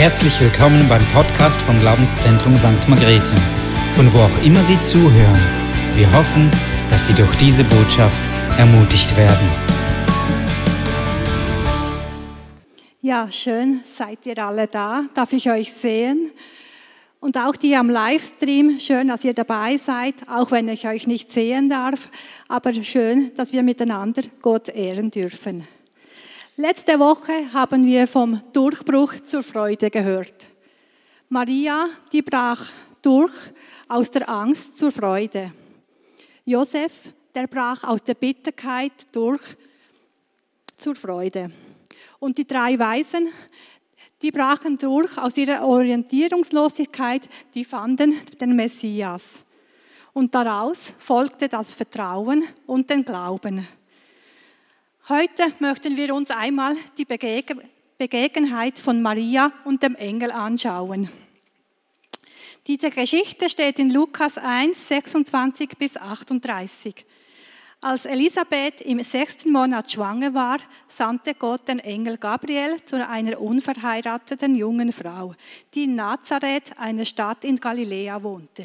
Herzlich willkommen beim Podcast vom Glaubenszentrum St. Margrethe, von wo auch immer Sie zuhören. Wir hoffen, dass Sie durch diese Botschaft ermutigt werden. Ja, schön, seid ihr alle da. Darf ich euch sehen? Und auch die am Livestream, schön, dass ihr dabei seid, auch wenn ich euch nicht sehen darf, aber schön, dass wir miteinander Gott ehren dürfen. Letzte Woche haben wir vom Durchbruch zur Freude gehört. Maria, die brach durch aus der Angst zur Freude. Josef, der brach aus der Bitterkeit durch zur Freude. Und die drei Weisen, die brachen durch aus ihrer Orientierungslosigkeit, die fanden den Messias. Und daraus folgte das Vertrauen und den Glauben. Heute möchten wir uns einmal die Begegnheit von Maria und dem Engel anschauen. Diese Geschichte steht in Lukas 1, 26 bis 38. Als Elisabeth im sechsten Monat schwanger war, sandte Gott den Engel Gabriel zu einer unverheirateten jungen Frau, die in Nazareth, einer Stadt in Galiläa, wohnte.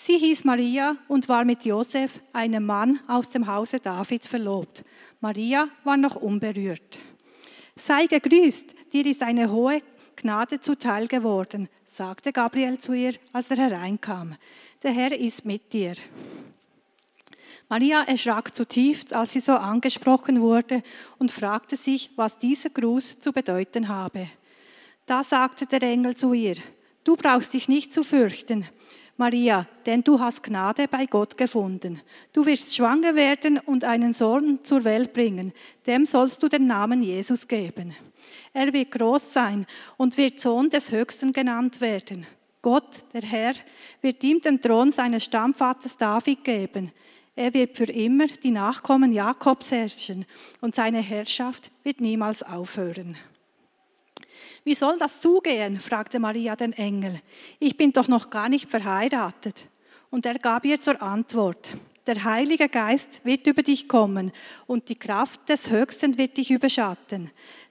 Sie hieß Maria und war mit Josef, einem Mann aus dem Hause Davids, verlobt. Maria war noch unberührt. Sei gegrüßt, dir ist eine hohe Gnade zuteil geworden, sagte Gabriel zu ihr, als er hereinkam. Der Herr ist mit dir. Maria erschrak zutiefst, als sie so angesprochen wurde und fragte sich, was dieser Gruß zu bedeuten habe. Da sagte der Engel zu ihr, du brauchst dich nicht zu fürchten, Maria, denn du hast Gnade bei Gott gefunden. Du wirst schwanger werden und einen Sohn zur Welt bringen. Dem sollst du den Namen Jesus geben. Er wird groß sein und wird Sohn des Höchsten genannt werden. Gott, der Herr, wird ihm den Thron seines Stammvaters David geben. Er wird für immer die Nachkommen Jakobs herrschen und seine Herrschaft wird niemals aufhören. Wie soll das zugehen? fragte Maria den Engel. Ich bin doch noch gar nicht verheiratet. Und er gab ihr zur Antwort, der Heilige Geist wird über dich kommen und die Kraft des Höchsten wird dich überschatten.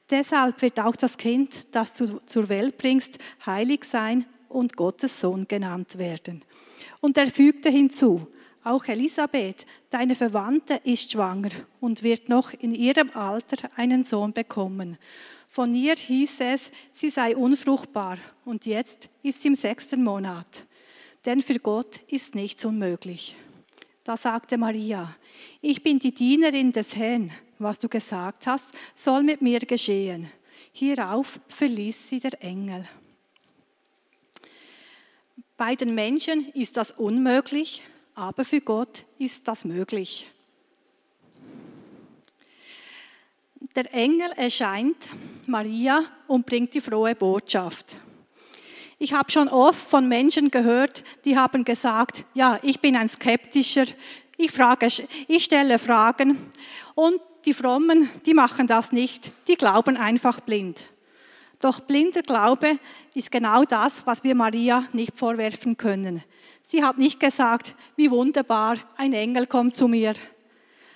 Deshalb wird auch das Kind, das du zur Welt bringst, heilig sein und Gottes Sohn genannt werden. Und er fügte hinzu, auch Elisabeth, deine Verwandte, ist schwanger und wird noch in ihrem Alter einen Sohn bekommen. Von ihr hieß es, sie sei unfruchtbar und jetzt ist sie im sechsten Monat. Denn für Gott ist nichts unmöglich. Da sagte Maria, ich bin die Dienerin des Herrn. Was du gesagt hast, soll mit mir geschehen. Hierauf verließ sie der Engel. Bei den Menschen ist das unmöglich, aber für Gott ist das möglich. Der Engel erscheint Maria und bringt die frohe Botschaft. Ich habe schon oft von Menschen gehört, die haben gesagt, ja, ich bin ein Skeptischer, ich, frage, ich stelle Fragen und die Frommen, die machen das nicht, die glauben einfach blind. Doch blinder Glaube ist genau das, was wir Maria nicht vorwerfen können. Sie hat nicht gesagt, wie wunderbar, ein Engel kommt zu mir.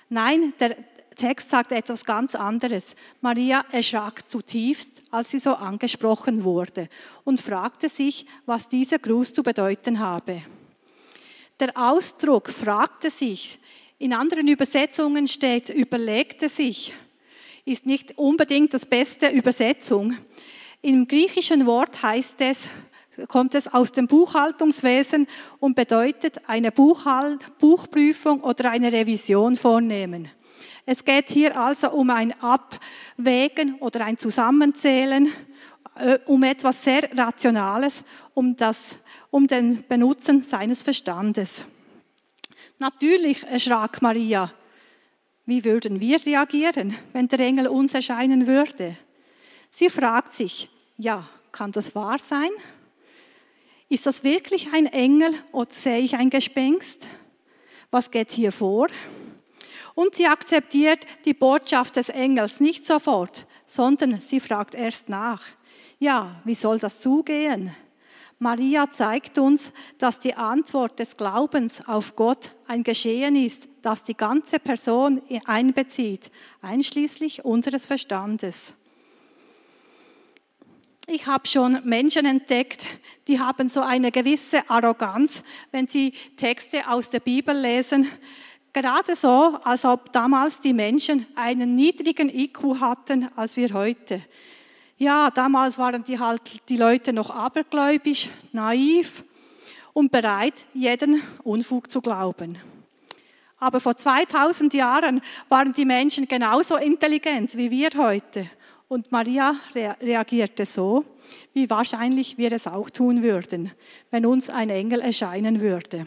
Nein, der Text sagt etwas ganz anderes. Maria erschrak zutiefst, als sie so angesprochen wurde und fragte sich, was dieser Gruß zu bedeuten habe. Der Ausdruck fragte sich, in anderen Übersetzungen steht überlegte sich, ist nicht unbedingt das beste Übersetzung. Im griechischen Wort heißt es, kommt es aus dem Buchhaltungswesen und bedeutet eine Buchprüfung oder eine Revision vornehmen. Es geht hier also um ein Abwägen oder ein Zusammenzählen, äh, um etwas sehr Rationales, um, das, um den Benutzen seines Verstandes. Natürlich erschrak Maria. Wie würden wir reagieren, wenn der Engel uns erscheinen würde? Sie fragt sich, ja, kann das wahr sein? Ist das wirklich ein Engel oder sehe ich ein Gespenst? Was geht hier vor? Und sie akzeptiert die Botschaft des Engels nicht sofort, sondern sie fragt erst nach. Ja, wie soll das zugehen? Maria zeigt uns, dass die Antwort des Glaubens auf Gott ein Geschehen ist, das die ganze Person einbezieht, einschließlich unseres Verstandes. ich habe schon Menschen entdeckt, die haben so eine gewisse Arroganz, wenn sie Texte aus der Bibel lesen. Gerade so, als ob damals die Menschen einen niedrigen IQ hatten als wir heute. Ja, damals waren die halt die Leute noch abergläubisch, naiv und bereit, jeden Unfug zu glauben. Aber vor 2000 Jahren waren die Menschen genauso intelligent wie wir heute. Und Maria reagierte so, wie wahrscheinlich wir es auch tun würden, wenn uns ein Engel erscheinen würde.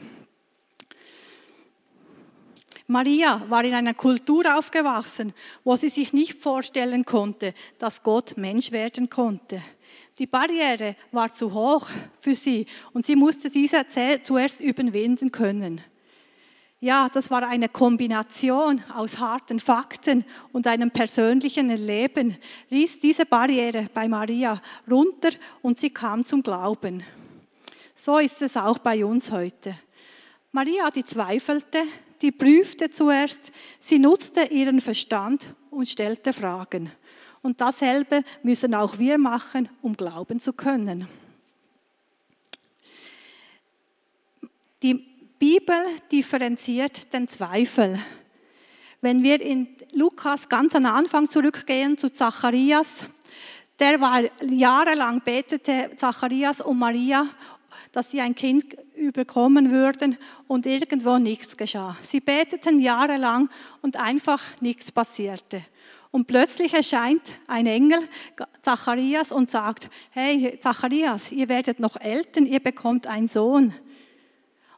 Maria war in einer Kultur aufgewachsen, wo sie sich nicht vorstellen konnte, dass Gott Mensch werden konnte. Die Barriere war zu hoch für sie und sie musste diese zuerst überwinden können. Ja, das war eine Kombination aus harten Fakten und einem persönlichen Erleben, riss diese Barriere bei Maria runter und sie kam zum Glauben. So ist es auch bei uns heute. Maria, die zweifelte, die prüfte zuerst, sie nutzte ihren Verstand und stellte Fragen. Und dasselbe müssen auch wir machen, um glauben zu können. Die Bibel differenziert den Zweifel. Wenn wir in Lukas ganz am Anfang zurückgehen zu Zacharias, der war jahrelang betete Zacharias und Maria, dass sie ein Kind überkommen würden und irgendwo nichts geschah. Sie beteten jahrelang und einfach nichts passierte. Und plötzlich erscheint ein Engel, Zacharias, und sagt, hey Zacharias, ihr werdet noch Eltern, ihr bekommt einen Sohn.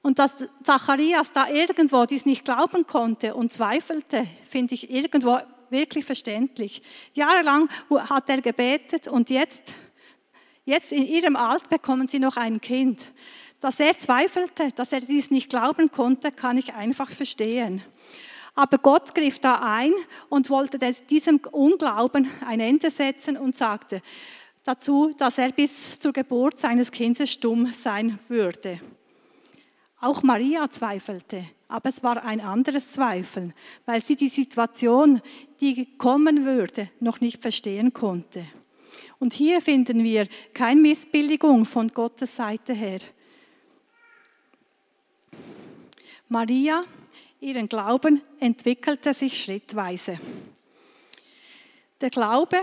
Und dass Zacharias da irgendwo dies nicht glauben konnte und zweifelte, finde ich irgendwo wirklich verständlich. Jahrelang hat er gebetet und jetzt, jetzt in ihrem Alter bekommen sie noch ein Kind. Dass er zweifelte, dass er dies nicht glauben konnte, kann ich einfach verstehen. Aber Gott griff da ein und wollte diesem Unglauben ein Ende setzen und sagte dazu, dass er bis zur Geburt seines Kindes stumm sein würde. Auch Maria zweifelte, aber es war ein anderes Zweifeln, weil sie die Situation, die kommen würde, noch nicht verstehen konnte. Und hier finden wir keine Missbilligung von Gottes Seite her. Maria, ihren Glauben entwickelte sich schrittweise. Der Glaube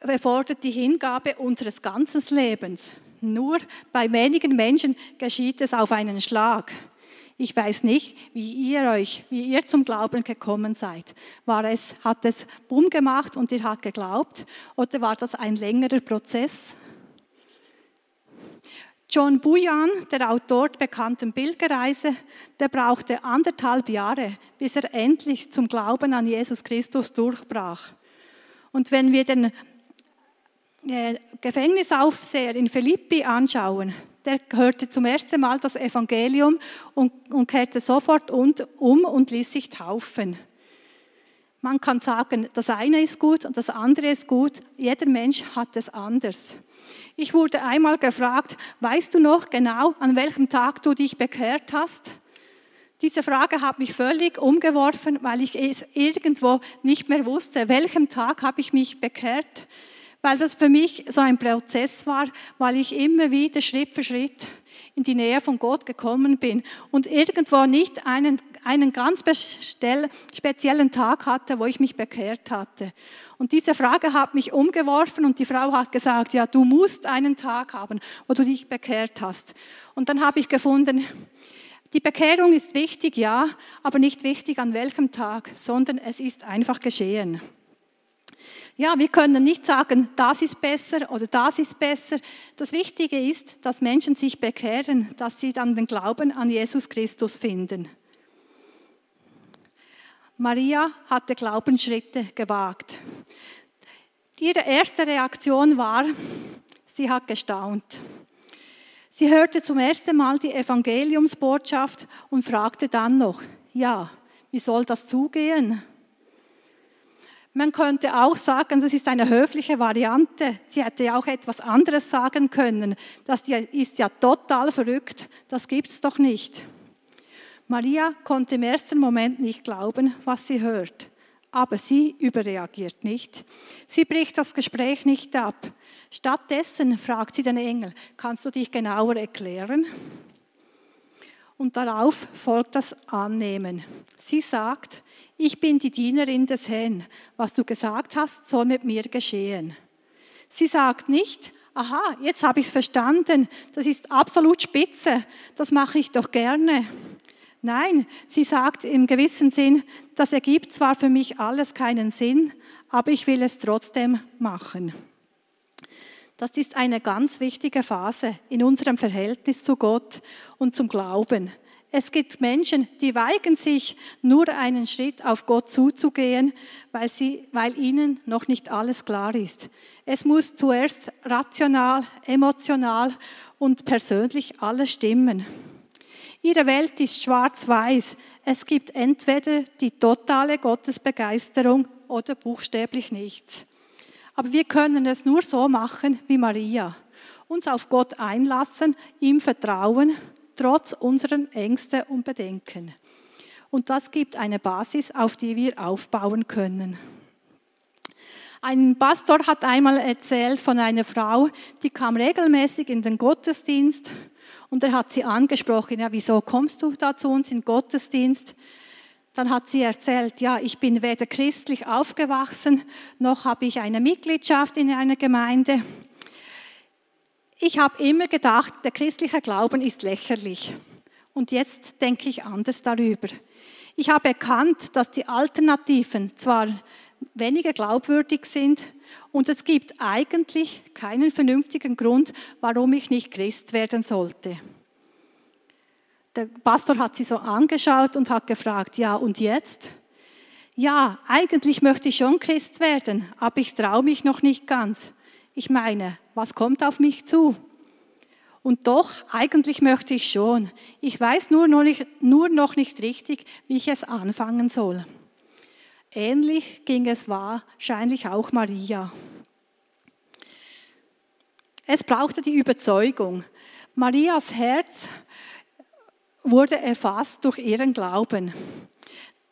erfordert die Hingabe unseres ganzen Lebens, nur bei wenigen Menschen geschieht es auf einen Schlag. Ich weiß nicht, wie ihr euch, wie ihr zum Glauben gekommen seid. War es, hat es Bumm gemacht und ihr habt geglaubt oder war das ein längerer Prozess? John Bujan, der Autor der bekannten Pilgerreise, der brauchte anderthalb Jahre, bis er endlich zum Glauben an Jesus Christus durchbrach. Und wenn wir den äh, Gefängnisaufseher in Philippi anschauen, der hörte zum ersten Mal das Evangelium und, und kehrte sofort und, um und ließ sich taufen. Man kann sagen, das eine ist gut und das andere ist gut. Jeder Mensch hat es anders. Ich wurde einmal gefragt, weißt du noch genau, an welchem Tag du dich bekehrt hast? Diese Frage hat mich völlig umgeworfen, weil ich es irgendwo nicht mehr wusste, welchem Tag habe ich mich bekehrt weil das für mich so ein Prozess war, weil ich immer wieder Schritt für Schritt in die Nähe von Gott gekommen bin und irgendwo nicht einen, einen ganz speziellen Tag hatte, wo ich mich bekehrt hatte. Und diese Frage hat mich umgeworfen und die Frau hat gesagt, ja, du musst einen Tag haben, wo du dich bekehrt hast. Und dann habe ich gefunden, die Bekehrung ist wichtig, ja, aber nicht wichtig an welchem Tag, sondern es ist einfach geschehen. Ja, wir können nicht sagen, das ist besser oder das ist besser. Das Wichtige ist, dass Menschen sich bekehren, dass sie dann den Glauben an Jesus Christus finden. Maria hatte Glaubensschritte gewagt. Ihre erste Reaktion war, sie hat gestaunt. Sie hörte zum ersten Mal die Evangeliumsbotschaft und fragte dann noch, ja, wie soll das zugehen? Man könnte auch sagen, das ist eine höfliche Variante. Sie hätte ja auch etwas anderes sagen können. Das ist ja total verrückt. Das gibt's doch nicht. Maria konnte im ersten Moment nicht glauben, was sie hört. Aber sie überreagiert nicht. Sie bricht das Gespräch nicht ab. Stattdessen fragt sie den Engel, kannst du dich genauer erklären? Und darauf folgt das Annehmen. Sie sagt, ich bin die Dienerin des Herrn. Was du gesagt hast, soll mit mir geschehen. Sie sagt nicht, aha, jetzt habe ich es verstanden, das ist absolut spitze, das mache ich doch gerne. Nein, sie sagt im gewissen Sinn, das ergibt zwar für mich alles keinen Sinn, aber ich will es trotzdem machen. Das ist eine ganz wichtige Phase in unserem Verhältnis zu Gott und zum Glauben. Es gibt Menschen, die weigern sich, nur einen Schritt auf Gott zuzugehen, weil, sie, weil ihnen noch nicht alles klar ist. Es muss zuerst rational, emotional und persönlich alles stimmen. Ihre Welt ist schwarz-weiß. Es gibt entweder die totale Gottesbegeisterung oder buchstäblich nichts. Aber wir können es nur so machen wie Maria. Uns auf Gott einlassen, ihm vertrauen, trotz unseren Ängsten und Bedenken. Und das gibt eine Basis, auf die wir aufbauen können. Ein Pastor hat einmal erzählt von einer Frau, die kam regelmäßig in den Gottesdienst und er hat sie angesprochen, ja, wieso kommst du da zu uns in Gottesdienst? Dann hat sie erzählt, ja, ich bin weder christlich aufgewachsen, noch habe ich eine Mitgliedschaft in einer Gemeinde. Ich habe immer gedacht, der christliche Glauben ist lächerlich. Und jetzt denke ich anders darüber. Ich habe erkannt, dass die Alternativen zwar weniger glaubwürdig sind, und es gibt eigentlich keinen vernünftigen Grund, warum ich nicht Christ werden sollte. Der Pastor hat sie so angeschaut und hat gefragt, ja, und jetzt? Ja, eigentlich möchte ich schon Christ werden, aber ich traue mich noch nicht ganz. Ich meine, was kommt auf mich zu? Und doch, eigentlich möchte ich schon. Ich weiß nur noch nicht, nur noch nicht richtig, wie ich es anfangen soll. Ähnlich ging es wahrscheinlich auch Maria. Es brauchte die Überzeugung. Marias Herz wurde erfasst durch ihren Glauben.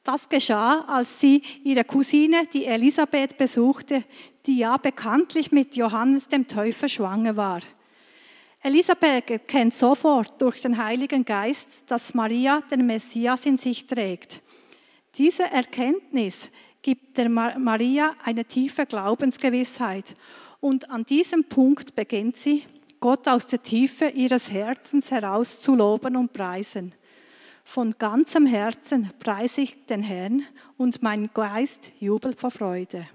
Das geschah, als sie ihre Cousine, die Elisabeth, besuchte, die ja bekanntlich mit Johannes dem Täufer schwanger war. Elisabeth erkennt sofort durch den Heiligen Geist, dass Maria den Messias in sich trägt. Diese Erkenntnis gibt der Maria eine tiefe Glaubensgewissheit und an diesem Punkt beginnt sie, Gott aus der Tiefe ihres Herzens heraus zu loben und preisen. Von ganzem Herzen preise ich den Herrn und mein Geist jubelt vor Freude.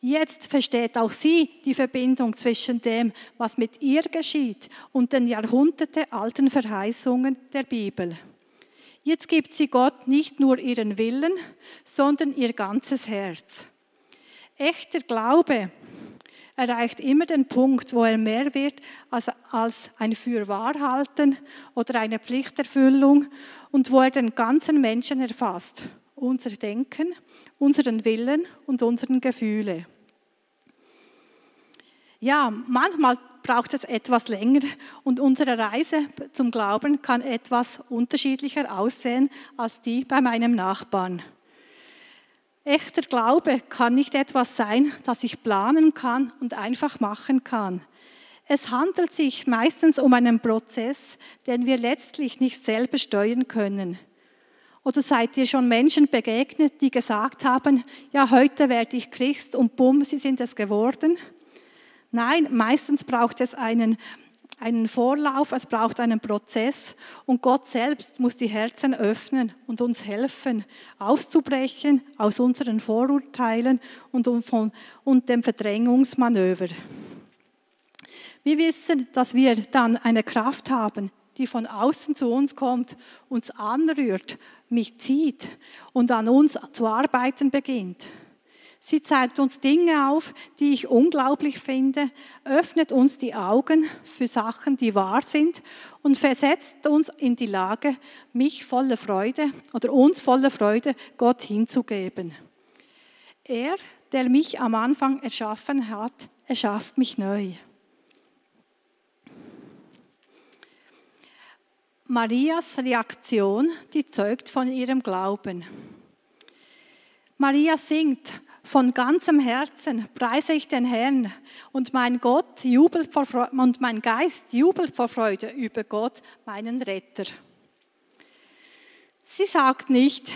Jetzt versteht auch sie die Verbindung zwischen dem, was mit ihr geschieht und den jahrhundertealten Verheißungen der Bibel. Jetzt gibt sie Gott nicht nur ihren Willen, sondern ihr ganzes Herz. Echter Glaube erreicht immer den Punkt, wo er mehr wird als, als ein Fürwahrhalten oder eine Pflichterfüllung und wo er den ganzen Menschen erfasst. Unser Denken, unseren Willen und unseren Gefühle. Ja, manchmal braucht es etwas länger und unsere Reise zum Glauben kann etwas unterschiedlicher aussehen als die bei meinem Nachbarn. Echter Glaube kann nicht etwas sein, das ich planen kann und einfach machen kann. Es handelt sich meistens um einen Prozess, den wir letztlich nicht selber steuern können. Oder seid ihr schon Menschen begegnet, die gesagt haben, ja, heute werde ich Christ und bumm, sie sind es geworden? Nein, meistens braucht es einen, einen Vorlauf, es braucht einen Prozess und Gott selbst muss die Herzen öffnen und uns helfen, auszubrechen aus unseren Vorurteilen und, von, und dem Verdrängungsmanöver. Wir wissen, dass wir dann eine Kraft haben, die von außen zu uns kommt, uns anrührt, mich zieht und an uns zu arbeiten beginnt. Sie zeigt uns Dinge auf, die ich unglaublich finde, öffnet uns die Augen für Sachen, die wahr sind und versetzt uns in die Lage, mich voller Freude oder uns voller Freude Gott hinzugeben. Er, der mich am Anfang erschaffen hat, erschafft mich neu. Marias Reaktion, die zeugt von ihrem Glauben. Maria singt, von ganzem Herzen preise ich den Herrn und mein Gott jubelt vor Freude, und mein Geist jubelt vor Freude über Gott, meinen Retter. Sie sagt nicht,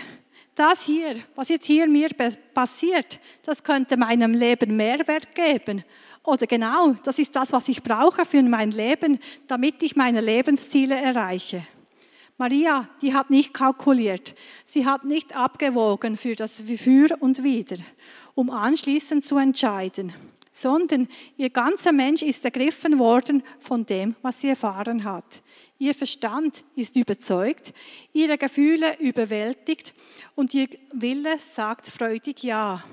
das hier, was jetzt hier mir passiert, das könnte meinem Leben Mehrwert geben. Oder genau, das ist das, was ich brauche für mein Leben, damit ich meine Lebensziele erreiche. Maria, die hat nicht kalkuliert. Sie hat nicht abgewogen für das Für und Wider, um anschließend zu entscheiden, sondern ihr ganzer Mensch ist ergriffen worden von dem, was sie erfahren hat. Ihr Verstand ist überzeugt, ihre Gefühle überwältigt und ihr Wille sagt freudig Ja.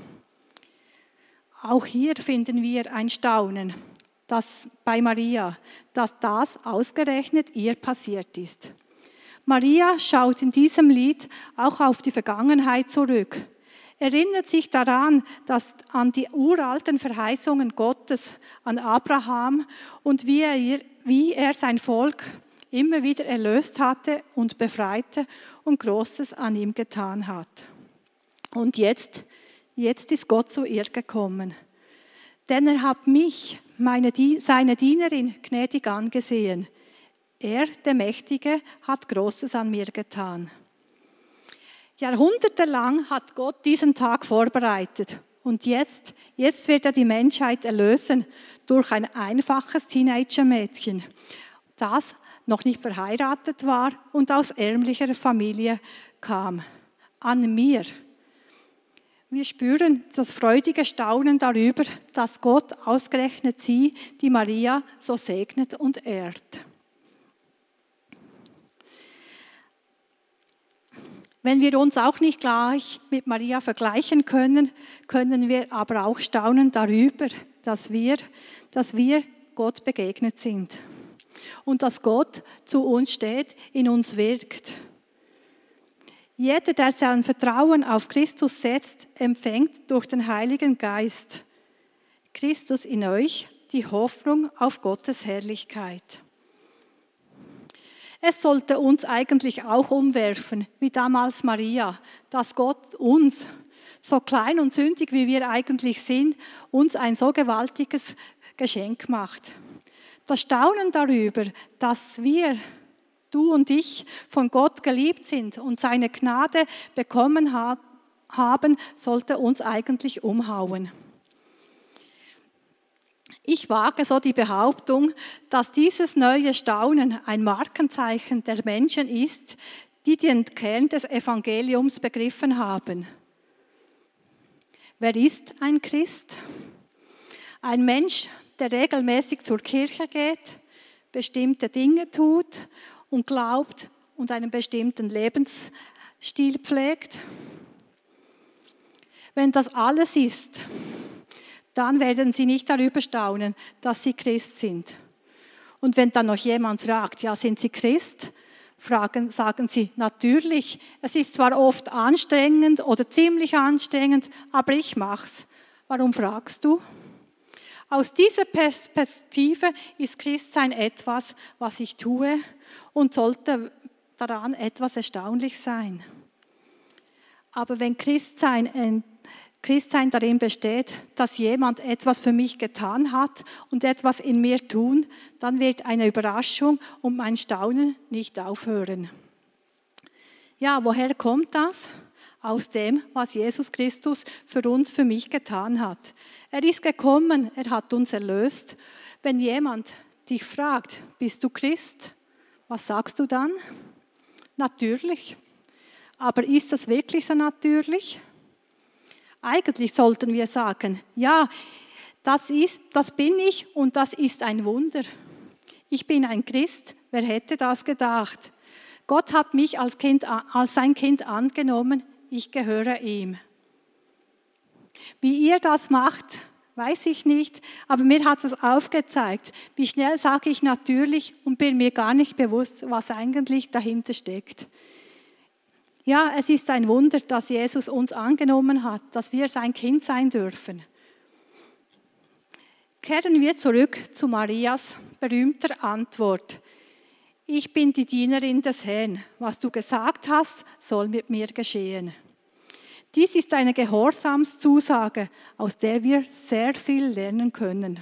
Auch hier finden wir ein Staunen, das bei Maria, dass das ausgerechnet ihr passiert ist. Maria schaut in diesem Lied auch auf die Vergangenheit zurück, erinnert sich daran, dass an die uralten Verheißungen Gottes an Abraham und wie er, wie er sein Volk immer wieder erlöst hatte und befreite und Großes an ihm getan hat. Und jetzt, jetzt ist Gott zu ihr gekommen. Denn er hat mich, meine, seine Dienerin, gnädig angesehen. Er, der Mächtige, hat Großes an mir getan. Jahrhundertelang hat Gott diesen Tag vorbereitet. Und jetzt, jetzt wird er die Menschheit erlösen durch ein einfaches Teenager-Mädchen, das noch nicht verheiratet war und aus ärmlicher Familie kam. An mir. Wir spüren das freudige Staunen darüber, dass Gott ausgerechnet sie, die Maria, so segnet und ehrt. Wenn wir uns auch nicht gleich mit Maria vergleichen können, können wir aber auch staunen darüber, dass wir, dass wir Gott begegnet sind und dass Gott zu uns steht, in uns wirkt. Jeder, der sein Vertrauen auf Christus setzt, empfängt durch den Heiligen Geist Christus in euch die Hoffnung auf Gottes Herrlichkeit. Es sollte uns eigentlich auch umwerfen, wie damals Maria, dass Gott uns, so klein und sündig wie wir eigentlich sind, uns ein so gewaltiges Geschenk macht. Das Staunen darüber, dass wir, du und ich, von Gott geliebt sind und seine Gnade bekommen haben, sollte uns eigentlich umhauen. Ich wage so die Behauptung, dass dieses neue Staunen ein Markenzeichen der Menschen ist, die den Kern des Evangeliums begriffen haben. Wer ist ein Christ? Ein Mensch, der regelmäßig zur Kirche geht, bestimmte Dinge tut und glaubt und einen bestimmten Lebensstil pflegt. Wenn das alles ist, dann werden Sie nicht darüber staunen, dass Sie Christ sind. Und wenn dann noch jemand fragt, ja, sind Sie Christ? Fragen, sagen Sie, natürlich, es ist zwar oft anstrengend oder ziemlich anstrengend, aber ich mach's. Warum fragst du? Aus dieser Perspektive ist Christsein etwas, was ich tue und sollte daran etwas erstaunlich sein. Aber wenn Christsein Christsein darin besteht, dass jemand etwas für mich getan hat und etwas in mir tun, dann wird eine Überraschung und mein Staunen nicht aufhören. Ja, woher kommt das? Aus dem, was Jesus Christus für uns, für mich getan hat. Er ist gekommen, er hat uns erlöst. Wenn jemand dich fragt, bist du Christ? Was sagst du dann? Natürlich. Aber ist das wirklich so natürlich? Eigentlich sollten wir sagen, ja, das, ist, das bin ich und das ist ein Wunder. Ich bin ein Christ, wer hätte das gedacht? Gott hat mich als, kind, als sein Kind angenommen, ich gehöre ihm. Wie ihr das macht, weiß ich nicht, aber mir hat es aufgezeigt, wie schnell sage ich natürlich und bin mir gar nicht bewusst, was eigentlich dahinter steckt. Ja, es ist ein Wunder, dass Jesus uns angenommen hat, dass wir sein Kind sein dürfen. Kehren wir zurück zu Marias berühmter Antwort. Ich bin die Dienerin des Herrn. Was du gesagt hast, soll mit mir geschehen. Dies ist eine Gehorsamszusage, aus der wir sehr viel lernen können.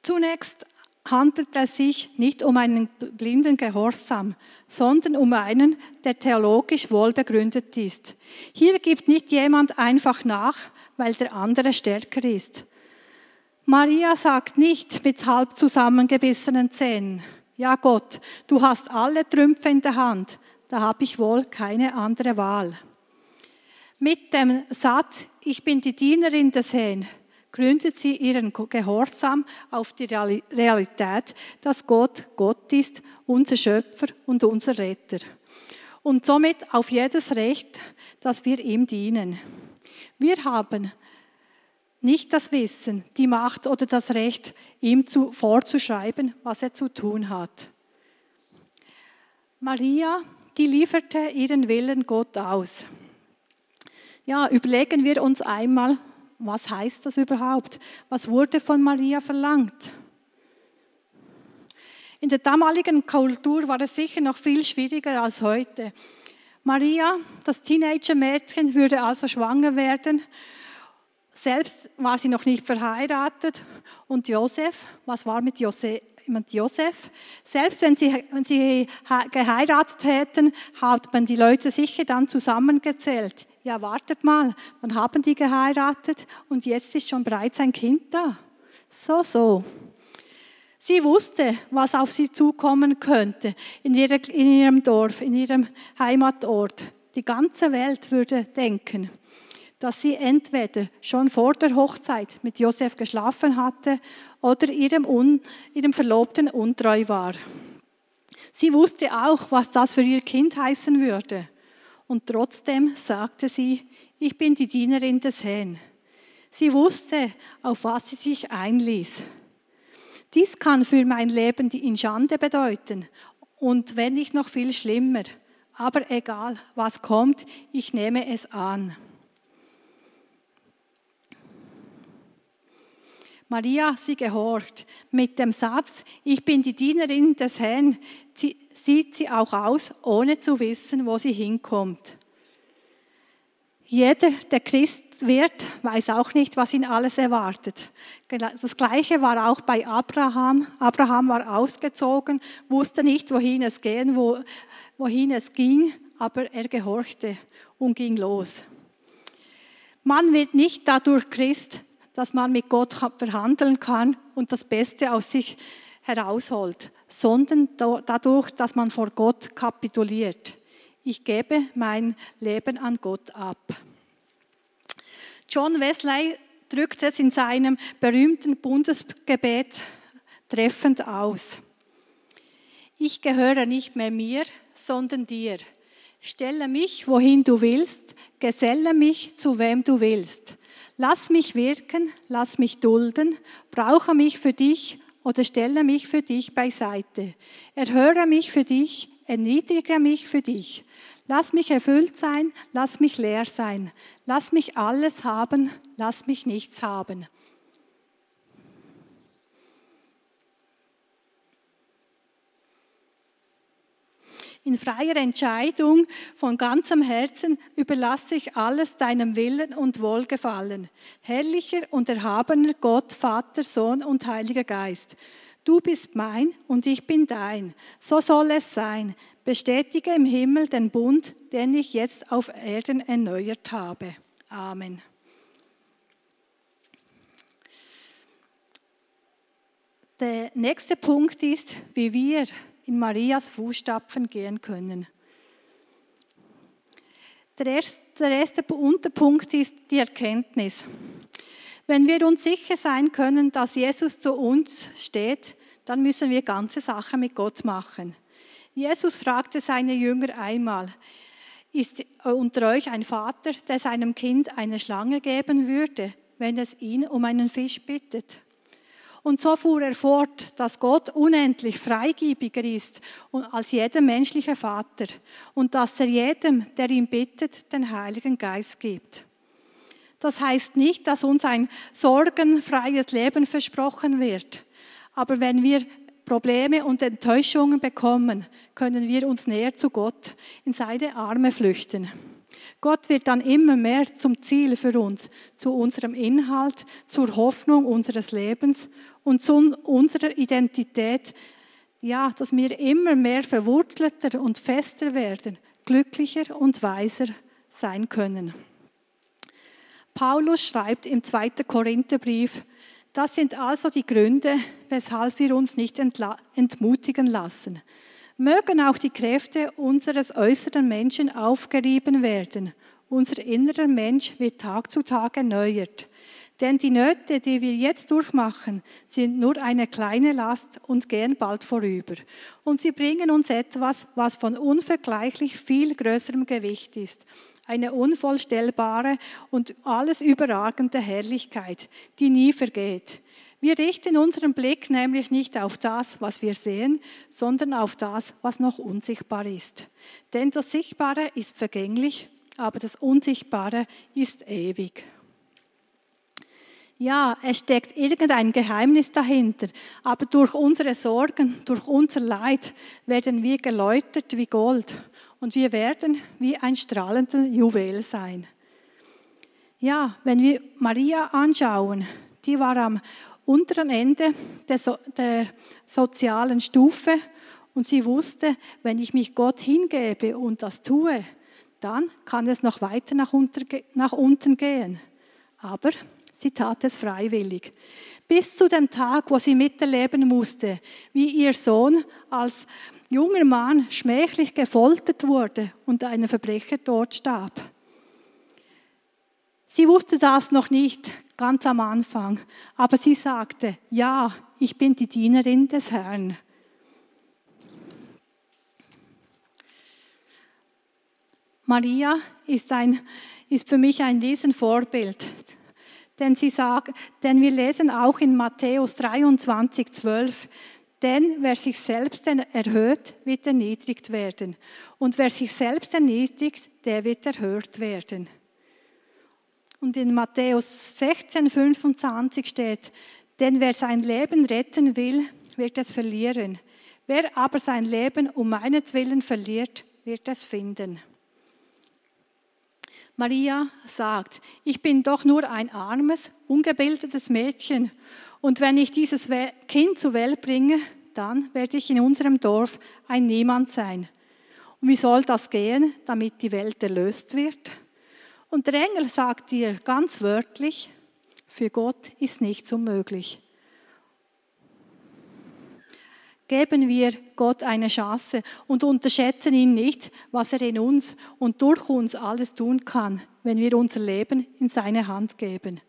Zunächst handelt es sich nicht um einen blinden Gehorsam, sondern um einen, der theologisch wohlbegründet ist. Hier gibt nicht jemand einfach nach, weil der andere stärker ist. Maria sagt nicht mit halb zusammengebissenen Zähnen, ja Gott, du hast alle Trümpfe in der Hand, da habe ich wohl keine andere Wahl. Mit dem Satz, ich bin die Dienerin des Herrn, gründet sie ihren Gehorsam auf die Realität, dass Gott Gott ist, unser Schöpfer und unser Retter. Und somit auf jedes Recht, dass wir ihm dienen. Wir haben nicht das Wissen, die Macht oder das Recht, ihm zu, vorzuschreiben, was er zu tun hat. Maria, die lieferte ihren Willen Gott aus. Ja, überlegen wir uns einmal, was heißt das überhaupt? Was wurde von Maria verlangt? In der damaligen Kultur war es sicher noch viel schwieriger als heute. Maria, das Teenager-Mädchen, würde also schwanger werden selbst war sie noch nicht verheiratet. Und Josef, was war mit Josef? Mit Josef. Selbst wenn sie, wenn sie geheiratet hätten, hat man die Leute sicher dann zusammengezählt. Ja, wartet mal, wann haben die geheiratet und jetzt ist schon bereits ein Kind da. So, so. Sie wusste, was auf sie zukommen könnte in, ihrer, in ihrem Dorf, in ihrem Heimatort. Die ganze Welt würde denken, dass sie entweder schon vor der Hochzeit mit Josef geschlafen hatte oder ihrem, Un, ihrem Verlobten untreu war. Sie wusste auch, was das für ihr Kind heißen würde. Und trotzdem sagte sie, ich bin die Dienerin des Herrn. Sie wusste, auf was sie sich einließ. Dies kann für mein Leben die in Schande bedeuten und wenn nicht noch viel schlimmer. Aber egal, was kommt, ich nehme es an. Maria, sie gehorcht. Mit dem Satz, ich bin die Dienerin des Herrn, sieht sie auch aus, ohne zu wissen, wo sie hinkommt. Jeder, der Christ wird, weiß auch nicht, was ihn alles erwartet. Das Gleiche war auch bei Abraham. Abraham war ausgezogen, wusste nicht, wohin es gehen, wohin es ging, aber er gehorchte und ging los. Man wird nicht dadurch Christ, dass man mit Gott verhandeln kann und das Beste aus sich herausholt, sondern dadurch, dass man vor Gott kapituliert. Ich gebe mein Leben an Gott ab. John Wesley drückt es in seinem berühmten Bundesgebet treffend aus. Ich gehöre nicht mehr mir, sondern dir. Stelle mich, wohin du willst, geselle mich, zu wem du willst. Lass mich wirken, lass mich dulden, brauche mich für dich oder stelle mich für dich beiseite. Erhöre mich für dich, erniedrige mich für dich. Lass mich erfüllt sein, lass mich leer sein. Lass mich alles haben, lass mich nichts haben. In freier Entscheidung von ganzem Herzen überlasse ich alles deinem Willen und Wohlgefallen. Herrlicher und erhabener Gott, Vater, Sohn und Heiliger Geist. Du bist mein und ich bin dein. So soll es sein. Bestätige im Himmel den Bund, den ich jetzt auf Erden erneuert habe. Amen. Der nächste Punkt ist, wie wir in Marias Fußstapfen gehen können. Der erste, der erste Unterpunkt ist die Erkenntnis. Wenn wir uns sicher sein können, dass Jesus zu uns steht, dann müssen wir ganze Sachen mit Gott machen. Jesus fragte seine Jünger einmal, ist unter euch ein Vater, der seinem Kind eine Schlange geben würde, wenn es ihn um einen Fisch bittet? Und so fuhr er fort, dass Gott unendlich freigebiger ist als jeder menschliche Vater und dass er jedem, der ihn bittet, den Heiligen Geist gibt. Das heißt nicht, dass uns ein sorgenfreies Leben versprochen wird. Aber wenn wir Probleme und Enttäuschungen bekommen, können wir uns näher zu Gott in seine Arme flüchten. Gott wird dann immer mehr zum Ziel für uns, zu unserem Inhalt, zur Hoffnung unseres Lebens und zu unserer Identität, ja, dass wir immer mehr verwurzelter und fester werden, glücklicher und weiser sein können. Paulus schreibt im 2. Korintherbrief, das sind also die Gründe, weshalb wir uns nicht entmutigen lassen. Mögen auch die Kräfte unseres äußeren Menschen aufgerieben werden. Unser innerer Mensch wird Tag zu Tag erneuert. Denn die Nöte, die wir jetzt durchmachen, sind nur eine kleine Last und gehen bald vorüber. Und sie bringen uns etwas, was von unvergleichlich viel größerem Gewicht ist. Eine unvollstellbare und alles überragende Herrlichkeit, die nie vergeht. Wir richten unseren Blick nämlich nicht auf das, was wir sehen, sondern auf das, was noch unsichtbar ist. Denn das Sichtbare ist vergänglich, aber das Unsichtbare ist ewig. Ja, es steckt irgendein Geheimnis dahinter, aber durch unsere Sorgen, durch unser Leid werden wir geläutert wie Gold und wir werden wie ein strahlender Juwel sein. Ja, wenn wir Maria anschauen, die war am unteren Ende der, so der sozialen Stufe und sie wusste, wenn ich mich Gott hingebe und das tue, dann kann es noch weiter nach, nach unten gehen. Aber Sie tat es freiwillig. Bis zu dem Tag, wo sie miterleben musste, wie ihr Sohn als junger Mann schmächlich gefoltert wurde und ein Verbrecher dort starb. Sie wusste das noch nicht ganz am Anfang, aber sie sagte, ja, ich bin die Dienerin des Herrn. Maria ist, ein, ist für mich ein Riesenvorbild. Denn, sie sagen, denn wir lesen auch in Matthäus 23, 12, denn wer sich selbst erhöht, wird erniedrigt werden. Und wer sich selbst erniedrigt, der wird erhört werden. Und in Matthäus 16, 25 steht, denn wer sein Leben retten will, wird es verlieren. Wer aber sein Leben um meinetwillen verliert, wird es finden. Maria sagt, ich bin doch nur ein armes, ungebildetes Mädchen und wenn ich dieses Kind zur Welt bringe, dann werde ich in unserem Dorf ein Niemand sein. Und wie soll das gehen, damit die Welt erlöst wird? Und der Engel sagt dir ganz wörtlich, für Gott ist nichts unmöglich geben wir Gott eine Chance und unterschätzen ihn nicht, was er in uns und durch uns alles tun kann, wenn wir unser Leben in seine Hand geben.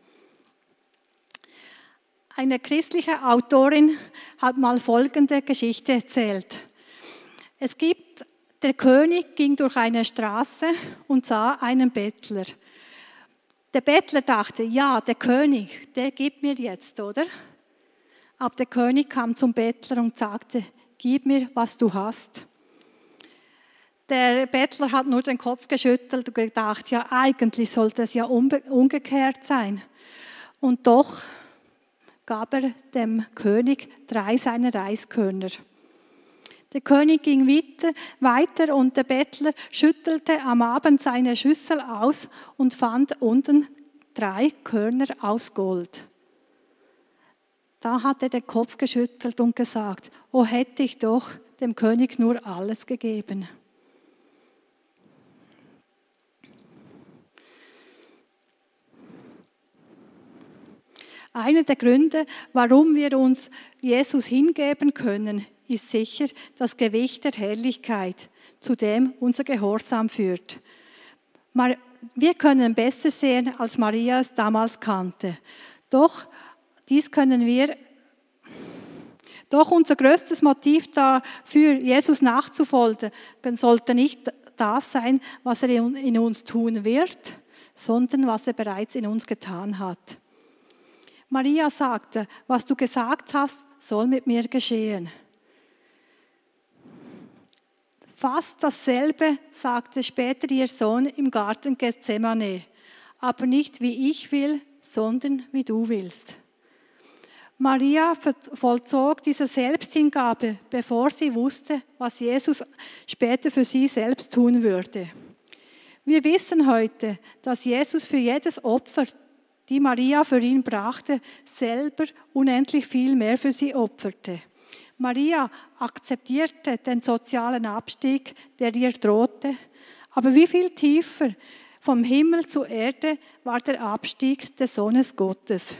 Eine christliche Autorin hat mal folgende Geschichte erzählt. Es gibt, der König ging durch eine Straße und sah einen Bettler. Der Bettler dachte, ja, der König, der gibt mir jetzt, oder? Aber der König kam zum Bettler und sagte, gib mir, was du hast. Der Bettler hat nur den Kopf geschüttelt und gedacht, ja, eigentlich sollte es ja umgekehrt sein. Und doch gab er dem König drei seiner Reiskörner. Der König ging weiter, weiter und der Bettler schüttelte am Abend seine Schüssel aus und fand unten drei Körner aus Gold. Da hat er den Kopf geschüttelt und gesagt, oh hätte ich doch dem König nur alles gegeben. Einer der Gründe, warum wir uns Jesus hingeben können, ist sicher das Gewicht der Herrlichkeit, zu dem unser Gehorsam führt. Wir können besser sehen, als Maria es damals kannte. Doch dies können wir doch unser größtes Motiv dafür, Jesus nachzufolgen, sollte nicht das sein, was er in uns tun wird, sondern was er bereits in uns getan hat. Maria sagte, was du gesagt hast, soll mit mir geschehen. Fast dasselbe sagte später ihr Sohn im Garten Gethsemane, aber nicht wie ich will, sondern wie du willst. Maria vollzog diese Selbsthingabe, bevor sie wusste, was Jesus später für sie selbst tun würde. Wir wissen heute, dass Jesus für jedes Opfer, die Maria für ihn brachte, selber unendlich viel mehr für sie opferte. Maria akzeptierte den sozialen Abstieg, der ihr drohte, aber wie viel tiefer vom Himmel zur Erde war der Abstieg des Sohnes Gottes.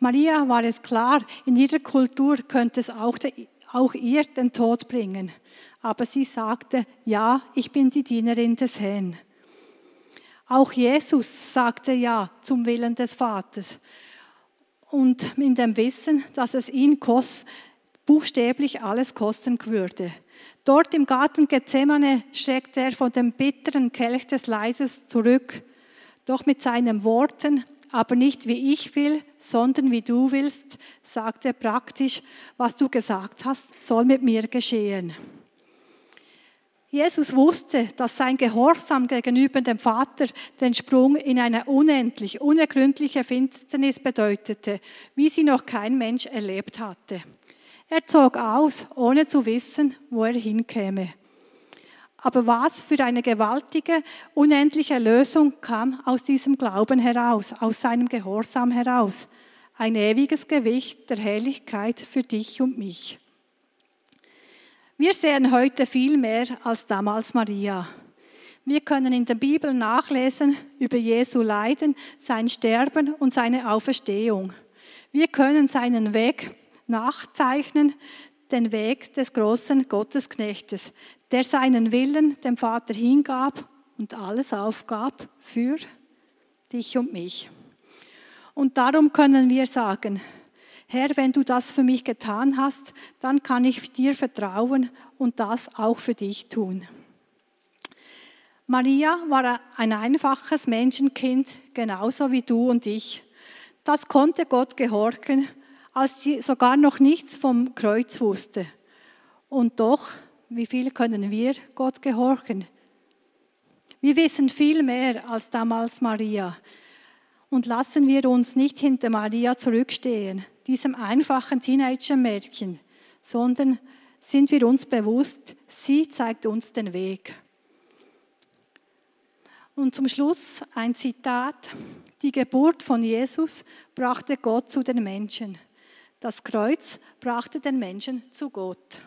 Maria war es klar, in ihrer Kultur könnte es auch, auch ihr den Tod bringen. Aber sie sagte, ja, ich bin die Dienerin des Herrn. Auch Jesus sagte ja zum Willen des Vaters. Und in dem Wissen, dass es ihn kost, buchstäblich alles kosten würde. Dort im Garten Gethsemane schreckte er von dem bitteren Kelch des Leises zurück, doch mit seinen Worten, aber nicht wie ich will, sondern wie du willst, sagte er praktisch, was du gesagt hast, soll mit mir geschehen. Jesus wusste, dass sein Gehorsam gegenüber dem Vater den Sprung in eine unendlich, unergründliche Finsternis bedeutete, wie sie noch kein Mensch erlebt hatte. Er zog aus, ohne zu wissen, wo er hinkäme. Aber was für eine gewaltige, unendliche Lösung kam aus diesem Glauben heraus, aus seinem Gehorsam heraus. Ein ewiges Gewicht der Herrlichkeit für dich und mich. Wir sehen heute viel mehr als damals Maria. Wir können in der Bibel nachlesen über Jesu Leiden, sein Sterben und seine Auferstehung. Wir können seinen Weg nachzeichnen, den Weg des großen Gottesknechtes, der seinen Willen dem Vater hingab und alles aufgab für dich und mich. Und darum können wir sagen, Herr, wenn du das für mich getan hast, dann kann ich dir vertrauen und das auch für dich tun. Maria war ein einfaches Menschenkind, genauso wie du und ich. Das konnte Gott gehorchen, als sie sogar noch nichts vom Kreuz wusste. Und doch wie viel können wir Gott gehorchen? Wir wissen viel mehr als damals Maria. Und lassen wir uns nicht hinter Maria zurückstehen, diesem einfachen Teenager-Mädchen, sondern sind wir uns bewusst, sie zeigt uns den Weg. Und zum Schluss ein Zitat. Die Geburt von Jesus brachte Gott zu den Menschen. Das Kreuz brachte den Menschen zu Gott.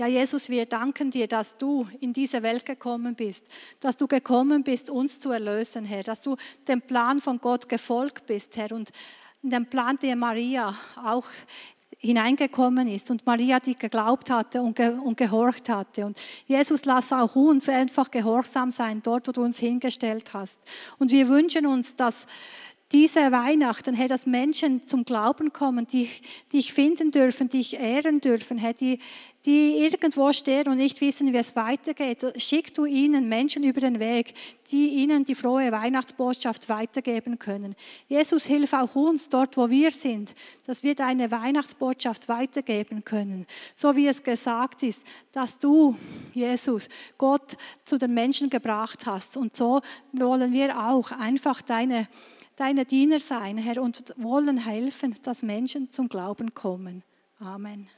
Ja, Jesus, wir danken dir, dass du in diese Welt gekommen bist, dass du gekommen bist, uns zu erlösen, Herr, dass du dem Plan von Gott gefolgt bist, Herr, und in den Plan, der Maria auch hineingekommen ist und Maria, die geglaubt hatte und, ge und gehorcht hatte. Und Jesus, lass auch uns einfach gehorsam sein, dort, wo du uns hingestellt hast. Und wir wünschen uns, dass diese Weihnachten, Herr, dass Menschen zum Glauben kommen, die dich finden dürfen, dich ehren dürfen, Herr, die, die irgendwo stehen und nicht wissen, wie es weitergeht. Schick du ihnen Menschen über den Weg, die ihnen die frohe Weihnachtsbotschaft weitergeben können. Jesus, hilf auch uns dort, wo wir sind, dass wir deine Weihnachtsbotschaft weitergeben können. So wie es gesagt ist, dass du, Jesus, Gott zu den Menschen gebracht hast. Und so wollen wir auch einfach deine deine Diener sein, Herr, und wollen helfen, dass Menschen zum Glauben kommen. Amen.